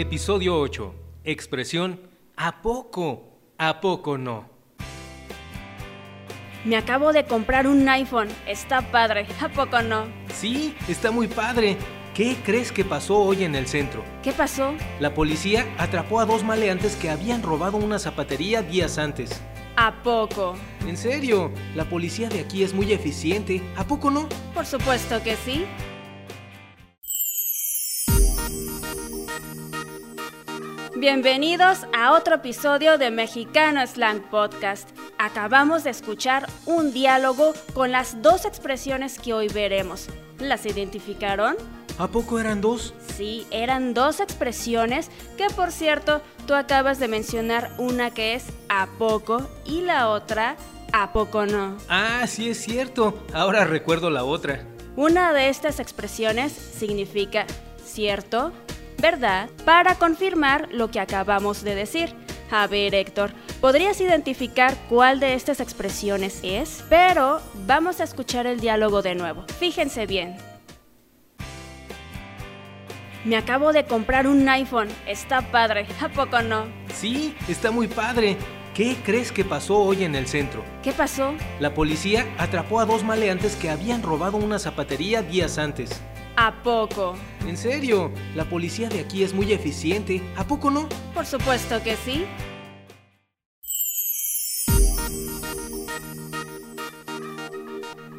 Episodio 8. Expresión ¿A poco? ¿A poco no? Me acabo de comprar un iPhone. Está padre. ¿A poco no? Sí, está muy padre. ¿Qué crees que pasó hoy en el centro? ¿Qué pasó? La policía atrapó a dos maleantes que habían robado una zapatería días antes. ¿A poco? En serio, la policía de aquí es muy eficiente. ¿A poco no? Por supuesto que sí. Bienvenidos a otro episodio de Mexicano Slang Podcast. Acabamos de escuchar un diálogo con las dos expresiones que hoy veremos. ¿Las identificaron? ¿A poco eran dos? Sí, eran dos expresiones que por cierto tú acabas de mencionar una que es a poco y la otra a poco no. Ah, sí es cierto. Ahora recuerdo la otra. Una de estas expresiones significa cierto, verdad, para confirmar lo que acabamos de decir. A ver, Héctor, ¿podrías identificar cuál de estas expresiones es? Pero vamos a escuchar el diálogo de nuevo. Fíjense bien. Me acabo de comprar un iPhone. Está padre. ¿A poco no? Sí, está muy padre. ¿Qué crees que pasó hoy en el centro? ¿Qué pasó? La policía atrapó a dos maleantes que habían robado una zapatería días antes. ¿A poco? En serio, la policía de aquí es muy eficiente. ¿A poco no? Por supuesto que sí.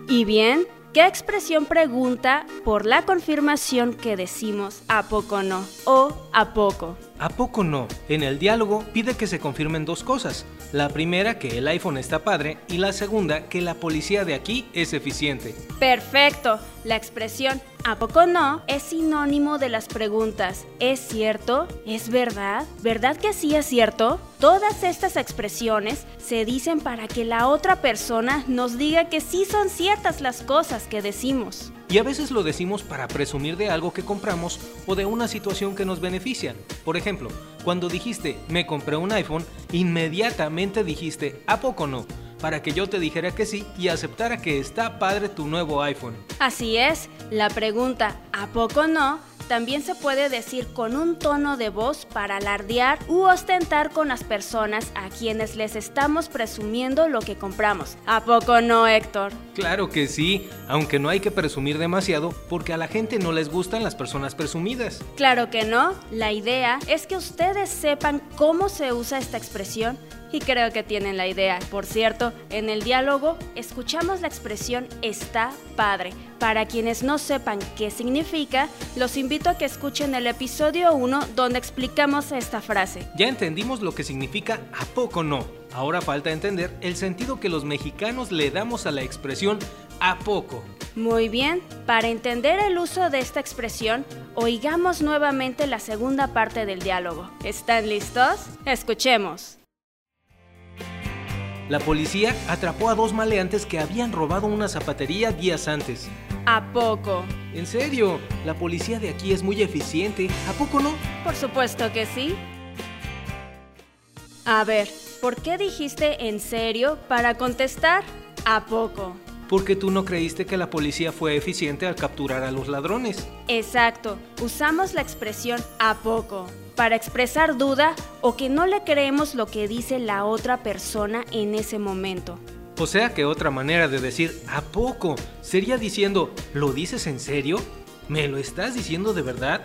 Y bien, ¿qué expresión pregunta por la confirmación que decimos a poco no o a poco? ¿A poco no? En el diálogo pide que se confirmen dos cosas. La primera, que el iPhone está padre, y la segunda, que la policía de aquí es eficiente. Perfecto. La expresión ¿a poco no? es sinónimo de las preguntas ¿es cierto? ¿Es verdad? ¿Verdad que sí es cierto? Todas estas expresiones se dicen para que la otra persona nos diga que sí son ciertas las cosas que decimos. Y a veces lo decimos para presumir de algo que compramos o de una situación que nos beneficia. Por ejemplo, cuando dijiste me compré un iPhone, inmediatamente dijiste ¿a poco no? para que yo te dijera que sí y aceptara que está padre tu nuevo iPhone. Así es, la pregunta ¿a poco no? También se puede decir con un tono de voz para alardear u ostentar con las personas a quienes les estamos presumiendo lo que compramos. ¿A poco no, Héctor? Claro que sí, aunque no hay que presumir demasiado porque a la gente no les gustan las personas presumidas. Claro que no, la idea es que ustedes sepan cómo se usa esta expresión y creo que tienen la idea. Por cierto, en el diálogo escuchamos la expresión está padre. Para quienes no sepan qué significa, los invito a que escuchen el episodio 1 donde explicamos esta frase. Ya entendimos lo que significa a poco no. Ahora falta entender el sentido que los mexicanos le damos a la expresión a poco. Muy bien, para entender el uso de esta expresión, oigamos nuevamente la segunda parte del diálogo. ¿Están listos? Escuchemos. La policía atrapó a dos maleantes que habían robado una zapatería días antes. ¿A poco? En serio, la policía de aquí es muy eficiente. ¿A poco no? Por supuesto que sí. A ver, ¿por qué dijiste en serio para contestar a poco? Porque tú no creíste que la policía fue eficiente al capturar a los ladrones. Exacto, usamos la expresión a poco para expresar duda o que no le creemos lo que dice la otra persona en ese momento. O sea que otra manera de decir ¿a poco? sería diciendo ¿lo dices en serio? ¿Me lo estás diciendo de verdad?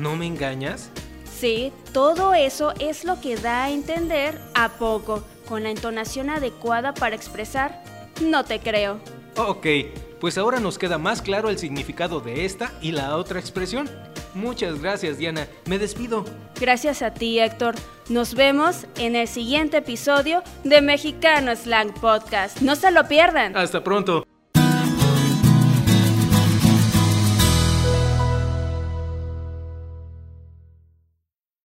¿No me engañas? Sí, todo eso es lo que da a entender a poco, con la entonación adecuada para expresar no te creo. Ok, pues ahora nos queda más claro el significado de esta y la otra expresión. Muchas gracias, Diana. Me despido. Gracias a ti, Héctor. Nos vemos en el siguiente episodio de Mexicano Slang Podcast. No se lo pierdan. Hasta pronto.